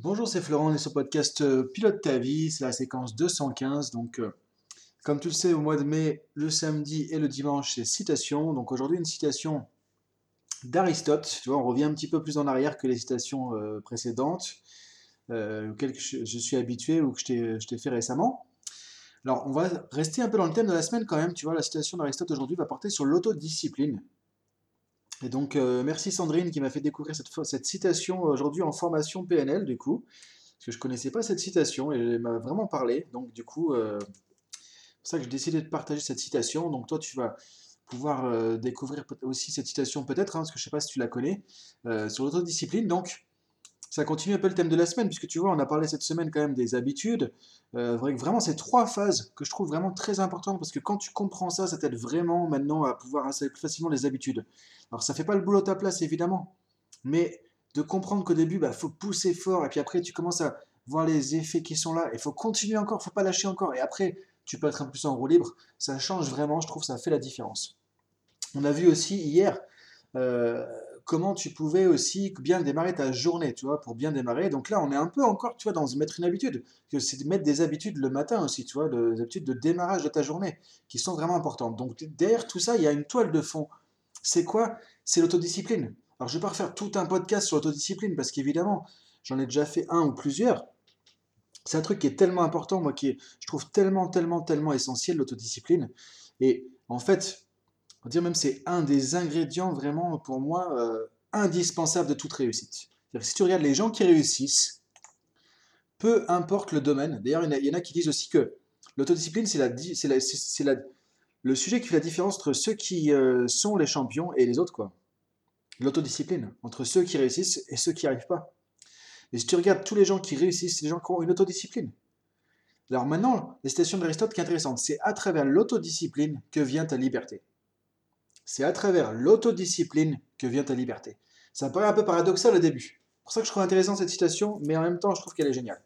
Bonjour, c'est Florent, on est sur le podcast euh, Pilote ta vie, c'est la séquence 215. Donc, euh, comme tu le sais, au mois de mai, le samedi et le dimanche, c'est citation. Donc aujourd'hui, une citation d'Aristote. Tu vois, on revient un petit peu plus en arrière que les citations euh, précédentes, auxquelles je, je suis habitué ou que je t'ai fait récemment. Alors, on va rester un peu dans le thème de la semaine quand même. Tu vois, la citation d'Aristote aujourd'hui va porter sur l'autodiscipline. Et donc, euh, merci Sandrine qui m'a fait découvrir cette, cette citation aujourd'hui en formation PNL, du coup, parce que je ne connaissais pas cette citation et elle m'a vraiment parlé. Donc, du coup, euh, c'est pour ça que j'ai décidé de partager cette citation. Donc, toi, tu vas pouvoir euh, découvrir aussi cette citation peut-être, hein, parce que je ne sais pas si tu la connais, sur l'autodiscipline. Donc, ça continue un peu le thème de la semaine, puisque tu vois, on a parlé cette semaine quand même des habitudes. Euh, vraiment, c'est trois phases que je trouve vraiment très importantes, parce que quand tu comprends ça, ça t'aide vraiment maintenant à pouvoir installer plus facilement les habitudes. Alors, ça fait pas le boulot à ta place, évidemment, mais de comprendre qu'au début, il bah, faut pousser fort, et puis après, tu commences à voir les effets qui sont là, il faut continuer encore, il faut pas lâcher encore, et après, tu peux être un peu plus en roue libre. Ça change vraiment, je trouve, ça fait la différence. On a vu aussi hier... Euh, comment tu pouvais aussi bien démarrer ta journée, tu vois, pour bien démarrer. Donc là, on est un peu encore, tu vois, dans mettre une habitude, c'est de mettre des habitudes le matin aussi, tu vois, des habitudes de démarrage de ta journée, qui sont vraiment importantes. Donc derrière tout ça, il y a une toile de fond. C'est quoi? C'est l'autodiscipline. Alors je vais pas refaire tout un podcast sur l'autodiscipline, parce qu'évidemment, j'en ai déjà fait un ou plusieurs. C'est un truc qui est tellement important, moi, qui est, je trouve tellement, tellement, tellement essentiel, l'autodiscipline. Et en fait, on dire même c'est un des ingrédients vraiment pour moi euh, indispensables de toute réussite. si tu regardes les gens qui réussissent, peu importe le domaine, d'ailleurs il, y en a qui disent aussi que l'autodiscipline c'est la, c'est la, le sujet qui fait la différence entre ceux qui euh, sont les champions et les autres quoi. L'autodiscipline entre ceux qui réussissent et ceux qui n'y arrivent pas. Et si tu regardes tous les gens qui réussissent, c'est les gens qui ont une autodiscipline. Alors maintenant, la citation d'Aristote qui est intéressante, c'est à travers l'autodiscipline que vient ta liberté. C'est à travers l'autodiscipline que vient ta liberté. Ça paraît un peu paradoxal au début. C'est pour ça que je trouve intéressant cette citation, mais en même temps, je trouve qu'elle est géniale.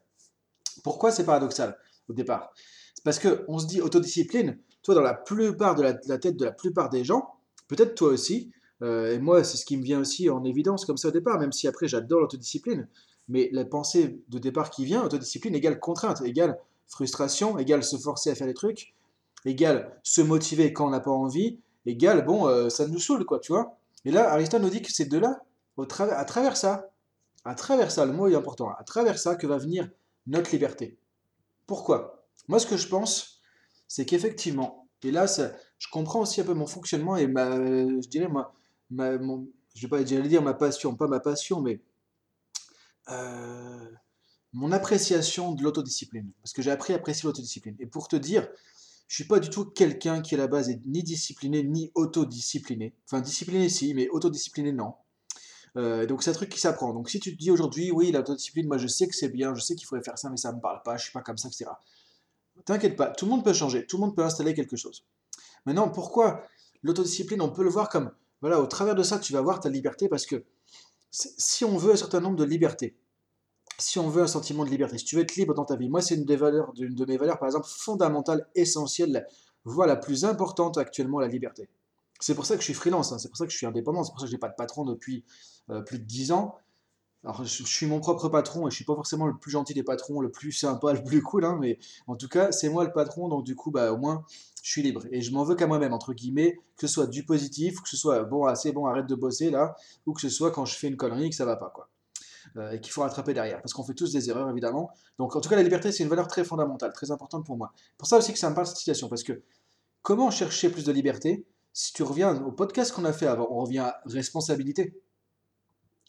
Pourquoi c'est paradoxal au départ? C'est parce qu'on se dit autodiscipline, toi, dans la plupart de la, tête de la plupart des gens, peut-être toi aussi, euh, et moi, c'est ce qui me vient aussi en évidence comme ça au départ, même si après j'adore l'autodiscipline, mais la pensée de départ qui vient, autodiscipline égale contrainte, égale frustration, égale se forcer à faire des trucs, égale se motiver quand on n'a pas envie, égale, bon, euh, ça nous saoule, quoi, tu vois. Et là, Aristote nous dit que c'est de là, au travers, à travers ça, à travers ça, le mot est important, à travers ça que va venir notre liberté. Pourquoi? Moi, ce que je pense, c'est qu'effectivement, et là, je comprends aussi un peu mon fonctionnement et ma, je dirais, moi, ma, mon, je vais pas dire ma passion, pas ma passion, mais euh, mon appréciation de l'autodiscipline. Parce que j'ai appris à apprécier l'autodiscipline. Et pour te dire, je suis pas du tout quelqu'un qui à la base est ni discipliné ni autodiscipliné. Enfin, discipliné si, mais autodiscipliné non. Euh, donc c'est un truc qui s'apprend. Donc si tu te dis aujourd'hui, oui, l'autodiscipline, moi je sais que c'est bien, je sais qu'il faudrait faire ça, mais ça me parle pas, je suis pas comme ça, etc. T'inquiète pas, tout le monde peut changer, tout le monde peut installer quelque chose. Maintenant, pourquoi l'autodiscipline, on peut le voir comme, voilà, au travers de ça, tu vas voir ta liberté, parce que si on veut un certain nombre de libertés, si on veut un sentiment de liberté, si tu veux être libre dans ta vie, moi c'est une des valeurs, de mes valeurs par exemple fondamentales, essentielles, voire la plus importante actuellement, la liberté. C'est pour ça que je suis freelance, hein. c'est pour ça que je suis indépendant, c'est pour ça que je n'ai pas de patron depuis euh, plus de 10 ans. Alors je, suis mon propre patron et je suis pas forcément le plus gentil des patrons, le plus sympa, le plus cool, hein, mais en tout cas c'est moi le patron, donc du coup bah au moins je suis libre et je m'en veux qu'à moi-même entre guillemets, que ce soit du positif, que ce soit bon assez bon arrête de bosser là, ou que ce soit quand je fais une connerie que ça va pas quoi. Euh, et qu'il faut rattraper derrière, parce qu'on fait tous des erreurs évidemment. Donc en tout cas la liberté c'est une valeur très fondamentale, très importante pour moi. Pour ça aussi que ça me parle cette situation, parce que comment chercher plus de liberté Si tu reviens au podcast qu'on a fait avant, on revient à responsabilité.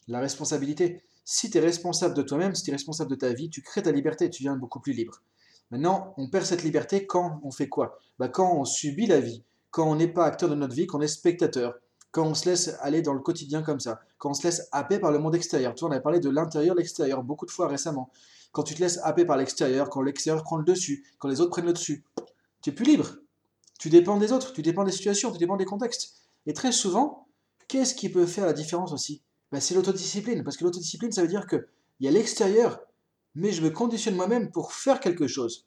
La responsabilité. Si tu es responsable de toi-même, si tu es responsable de ta vie, tu crées ta liberté, tu viens beaucoup plus libre. Maintenant, on perd cette liberté quand on fait quoi? Bah, Quand on subit la vie, quand on n'est pas acteur de notre vie, qu'on est spectateur, quand on se laisse aller dans le quotidien comme ça, quand on se laisse happer par le monde extérieur. Tu vois, on a parlé de l'intérieur, l'extérieur beaucoup de fois récemment. Quand tu te laisses happer par l'extérieur, quand l'extérieur prend le dessus, quand les autres prennent le dessus, tu es plus libre. Tu dépends des autres, tu dépends des situations, tu dépends des contextes. Et très souvent, qu'est-ce qui peut faire la différence aussi? Ben, C'est l'autodiscipline. Parce que l'autodiscipline, ça veut dire qu'il y a l'extérieur, mais je me conditionne moi-même pour faire quelque chose.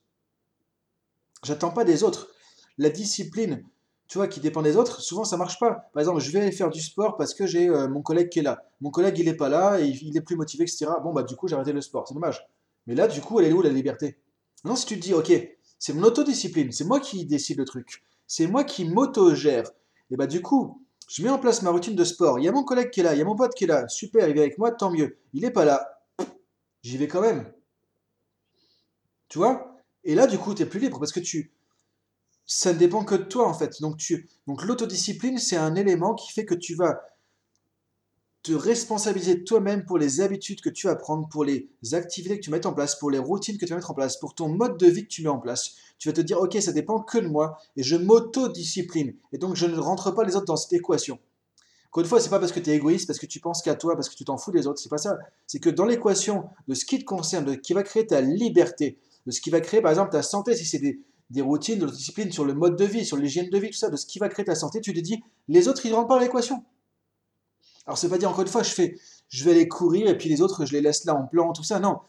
J'attends pas des autres. La discipline, tu vois, qui dépend des autres, souvent ça marche pas. Par exemple, je vais faire du sport parce que j'ai euh, mon collègue qui est là. Mon collègue, il est pas là, et il est plus motivé, etc. Bon, bah, du coup, j'ai arrêté le sport. C'est dommage. Mais là, du coup, elle est où la liberté? Non, si tu te dis, ok, c'est mon autodiscipline, c'est moi qui décide le truc, c'est moi qui m'auto-gère. Et bah, du coup, je mets en place ma routine de sport. Il y a mon collègue qui est là, il y a mon pote qui est là. Super, il est avec moi, tant mieux. Il est pas là. J'y vais quand même. Tu vois? Et là, du coup, tu es plus libre parce que tu, ça ne dépend que de toi en fait. Donc, tu, donc l'autodiscipline, c'est un élément qui fait que tu vas te responsabiliser toi-même pour les habitudes que tu vas prendre, pour les activités que tu mets en place, pour les routines que tu vas mettre en place, pour ton mode de vie que tu mets en place. Tu vas te dire, ok, ça dépend que de moi et je m'autodiscipline. Et donc, je ne rentre pas les autres dans cette équation. Encore une fois, c'est pas parce que tu es égoïste, parce que tu penses qu'à toi, parce que tu t'en fous des autres, c'est pas ça. C'est que dans l'équation de ce qui te concerne, de ce qui va créer ta liberté, de ce qui va créer par exemple ta santé, si c'est des, des routines, de la discipline sur le mode de vie, sur l'hygiène de vie, tout ça, de ce qui va créer ta santé, tu te dis, les autres, ils ne rentrent pas à l'équation. Alors, c'est pas dire encore une fois, je fais, je vais aller courir et puis les autres, je les laisse là en plan, tout ça. Non,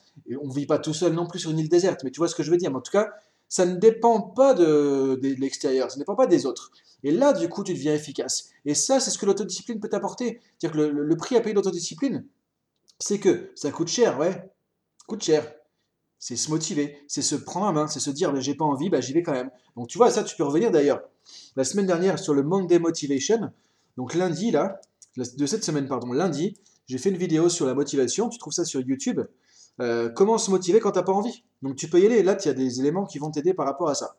on ne vit pas tout seul non plus sur une île déserte, mais tu vois ce que je veux dire. Mais en tout cas, ça ne dépend pas de, l'extérieur, ça ne dépend pas des autres. Et là, du coup, tu deviens efficace. Et ça, c'est ce que l'autodiscipline peut t'apporter. C'est-à-dire que le, le prix à payer l'autodiscipline, c'est que ça coûte cher, ouais, coûte cher c'est se motiver, c'est se prendre en main, c'est se dire, j'ai pas envie, bah, j'y vais quand même. Donc tu vois, ça, tu peux revenir d'ailleurs. La semaine dernière, sur le Monday Motivation, donc lundi, là, de cette semaine, pardon, lundi, j'ai fait une vidéo sur la motivation, tu trouves ça sur YouTube. Euh, comment se motiver quand tu n'as pas envie? Donc tu peux y aller, là, il y a des éléments qui vont t'aider par rapport à ça.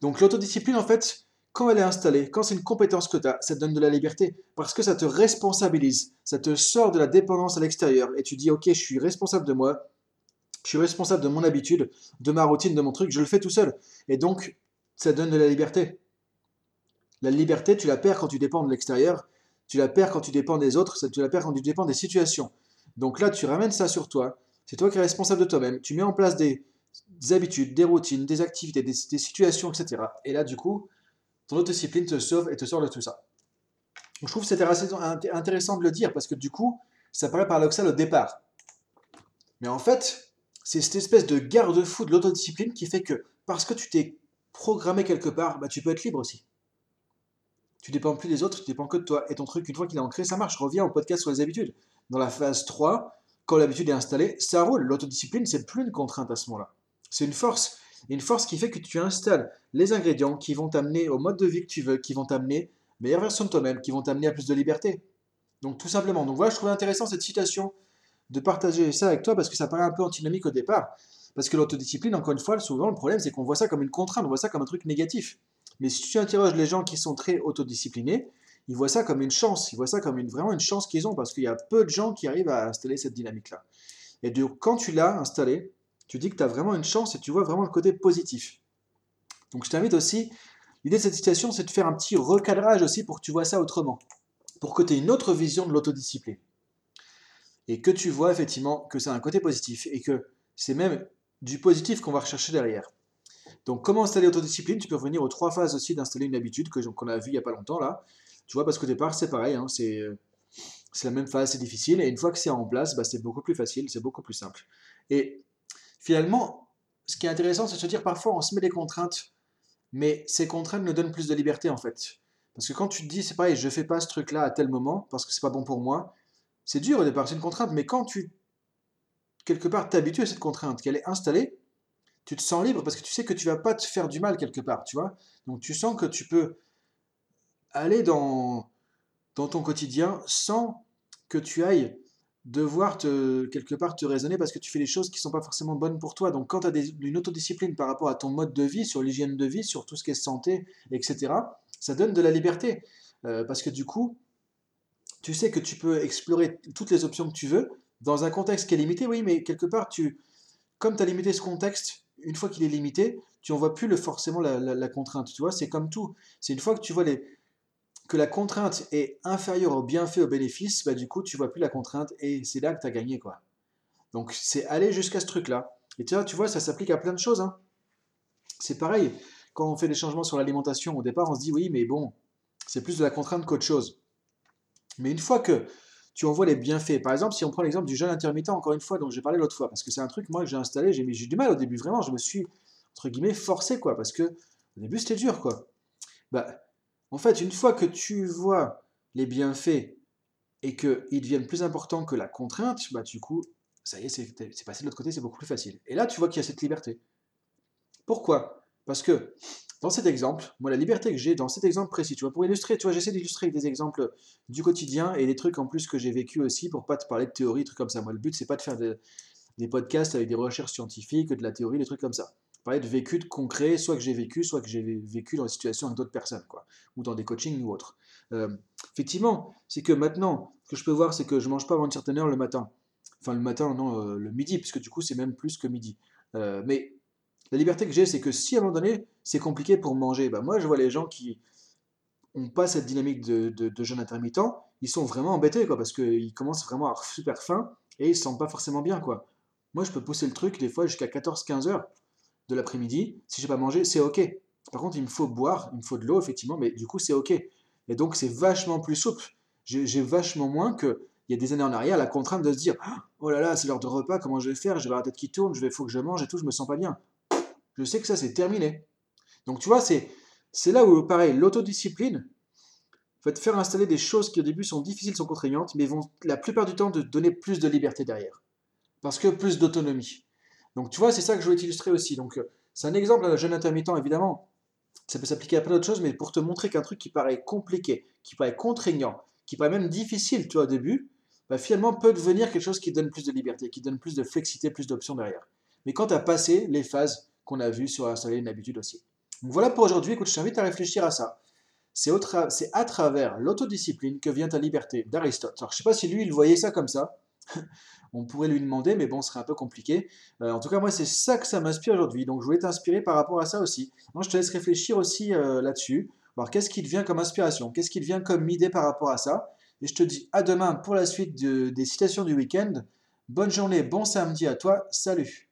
Donc l'autodiscipline, en fait, quand elle est installée, quand c'est une compétence que tu as, ça te donne de la liberté, parce que ça te responsabilise, ça te sort de la dépendance à l'extérieur, et tu dis, ok, je suis responsable de moi, je suis responsable de mon habitude, de ma routine, de mon truc, je le fais tout seul. Et donc, ça donne de la liberté. La liberté, tu la perds quand tu dépends de l'extérieur, tu la perds quand tu dépends des autres, tu la perds quand tu dépends des situations. Donc là, tu ramènes ça sur toi, c'est toi qui es responsable de toi-même, tu mets en place des, habitudes, des routines, des activités, des, situations, etc. Et là, du coup, ton autodiscipline te sauve et te sort de tout ça. je trouve que c'était assez intéressant de le dire parce que du coup, ça paraît paradoxal au départ. Mais en fait, c'est cette espèce de garde-fou de l'autodiscipline qui fait que parce que tu t'es programmé quelque part, bah, tu peux être libre aussi. Tu dépends plus des autres, tu dépends que de toi. Et ton truc, une fois qu'il est ancré, ça marche. Reviens au podcast sur les habitudes. Dans la phase 3, quand l'habitude est installée, ça roule. L'autodiscipline, c'est plus une contrainte à ce moment-là. C'est une force. Une force qui fait que tu installes les ingrédients qui vont t'amener au mode de vie que tu veux, qui vont t'amener meilleure version de toi-même, qui vont t'amener à plus de liberté. Donc tout simplement. Donc voilà, je trouvais intéressant cette citation de partager ça avec toi parce que ça paraît un peu antinomique au départ. Parce que l'autodiscipline, encore une fois, souvent le problème c'est qu'on voit ça comme une contrainte, on voit ça comme un truc négatif. Mais si tu interroges les gens qui sont très autodisciplinés, ils voient ça comme une chance, ils voient ça comme une, vraiment une chance qu'ils ont parce qu'il y a peu de gens qui arrivent à installer cette dynamique-là. Et donc quand tu l'as installé, tu dis que tu as vraiment une chance et tu vois vraiment le côté positif. Donc je t'invite aussi, l'idée de cette situation c'est de faire un petit recadrage aussi pour que tu vois ça autrement, pour que tu aies une autre vision de l'autodiscipline et que tu vois effectivement que c'est un côté positif et que c'est même du positif qu'on va rechercher derrière. Donc comment installer l'autodiscipline? Tu peux revenir aux trois phases aussi d'installer une habitude que qu'on a vu il n'y a pas longtemps là. Tu vois, parce qu'au départ c'est pareil, hein, c'est la même phase, c'est difficile, et une fois que c'est en place, bah, c'est beaucoup plus facile, c'est beaucoup plus simple. Et finalement, ce qui est intéressant, c'est de se dire parfois on se met des contraintes, mais ces contraintes nous donnent plus de liberté en fait. Parce que quand tu te dis, c'est pareil, je fais pas ce truc-là à tel moment parce que c'est pas bon pour moi, c'est dur au départ, c'est une contrainte, mais quand tu, quelque part, t'habitues à cette contrainte, qu'elle est installée, tu te sens libre parce que tu sais que tu vas pas te faire du mal quelque part, tu vois. Donc tu sens que tu peux aller dans, dans ton quotidien sans que tu ailles devoir te, quelque part te raisonner parce que tu fais des choses qui ne sont pas forcément bonnes pour toi. Donc quand tu as une autodiscipline par rapport à ton mode de vie, sur l'hygiène de vie, sur tout ce qui est santé, etc., ça donne de la liberté. Euh, parce que du coup, tu sais que tu peux explorer toutes les options que tu veux dans un contexte qui est limité, oui, mais quelque part, tu, comme tu as limité ce contexte, une fois qu'il est limité, tu n'en vois plus le, forcément la, contrainte. Tu vois, c'est comme tout. C'est une fois que tu vois les, que la contrainte est inférieure au bienfait, au bénéfice, bah, du coup, tu vois plus la contrainte et c'est là que tu as gagné. quoi. Donc, c'est aller jusqu'à ce truc-là. Et tu vois, tu vois ça s'applique à plein de choses. Hein. C'est pareil, quand on fait des changements sur l'alimentation, au départ, on se dit oui, mais bon, c'est plus de la contrainte qu'autre chose. Mais une fois que tu en vois les bienfaits, par exemple, si on prend l'exemple du jeûne intermittent, encore une fois, dont j'ai parlé l'autre fois, parce que c'est un truc, moi, que j'ai installé, j'ai eu du mal au début, vraiment, je me suis, entre guillemets, forcé, quoi, parce que au début, c'était dur, quoi. Bah, En fait, une fois que tu vois les bienfaits et qu'ils deviennent plus importants que la contrainte, bah du coup, ça y est, c'est passé de l'autre côté, c'est beaucoup plus facile. Et là, tu vois qu'il y a cette liberté. Pourquoi? Parce que dans cet exemple, moi, la liberté que j'ai dans cet exemple précis, tu vois, pour illustrer, tu vois, j'essaie d'illustrer avec des exemples du quotidien et des trucs en plus que j'ai vécu aussi pour pas te parler de théorie, trucs comme ça. Moi, le but, c'est pas de faire des podcasts avec des recherches scientifiques, de la théorie, des trucs comme ça. Parler de vécu, de concret, soit que j'ai vécu, soit que j'ai vécu dans des situations avec d'autres personnes, quoi, ou dans des coachings ou autres. Euh, effectivement, c'est que maintenant, ce que je peux voir, c'est que je mange pas avant une certaine heure le matin. Enfin, le matin, non, euh, le midi, puisque du coup, c'est même plus que midi. Euh, mais la liberté que j'ai, c'est que si à un moment donné, c'est compliqué pour manger, bah moi, je vois les gens qui n'ont pas cette dynamique de, de, jeûne intermittent, ils sont vraiment embêtés, quoi, parce qu'ils commencent vraiment à avoir super faim et ils se sentent pas forcément bien, quoi. Moi, je peux pousser le truc des fois jusqu'à 14-15 heures de l'après-midi. Si j'ai pas mangé, c'est ok. Par contre, il me faut boire, il me faut de l'eau, effectivement, mais du coup, c'est ok. Et donc, c'est vachement plus souple. J'ai vachement moins que il y a des années en arrière la contrainte de se dire oh là là, c'est l'heure de repas, comment je vais faire? J'ai la tête qui tourne, je vais, faut que je mange et tout, je me sens pas bien. Je sais que ça, c'est terminé. Donc, tu vois, c'est là où, pareil, l'autodiscipline, va te faire installer des choses qui au début sont difficiles, sont contraignantes, mais vont la plupart du temps te donner plus de liberté derrière. Parce que plus d'autonomie. Donc tu vois, c'est ça que je voulais t'illustrer aussi. Donc euh, c'est un exemple d'un jeune intermittent, évidemment. Ça peut s'appliquer à plein d'autres choses, mais pour te montrer qu'un truc qui paraît compliqué, qui paraît contraignant, qui paraît même difficile, tu vois, au début, bah, finalement peut devenir quelque chose qui donne plus de liberté, qui donne plus de flexibilité, plus d'options derrière. Mais quand tu as passé les phases qu'on a vues sur installer une habitude aussi. Donc voilà pour aujourd'hui, écoute, je t'invite à réfléchir à ça. C'est à travers l'autodiscipline que vient ta liberté d'Aristote. Alors je ne sais pas si lui, il voyait ça comme ça, on pourrait lui demander, mais bon, ce serait un peu compliqué. Euh, en tout cas, moi, c'est ça que ça m'inspire aujourd'hui. Donc, je voulais t'inspirer par rapport à ça aussi. Moi, je te laisse réfléchir aussi euh, là-dessus. Alors, qu'est-ce qui te vient comme inspiration? Qu'est-ce qui te vient comme idée par rapport à ça? Et je te dis à demain pour la suite des citations du week-end. Bonne journée, bon samedi à toi. Salut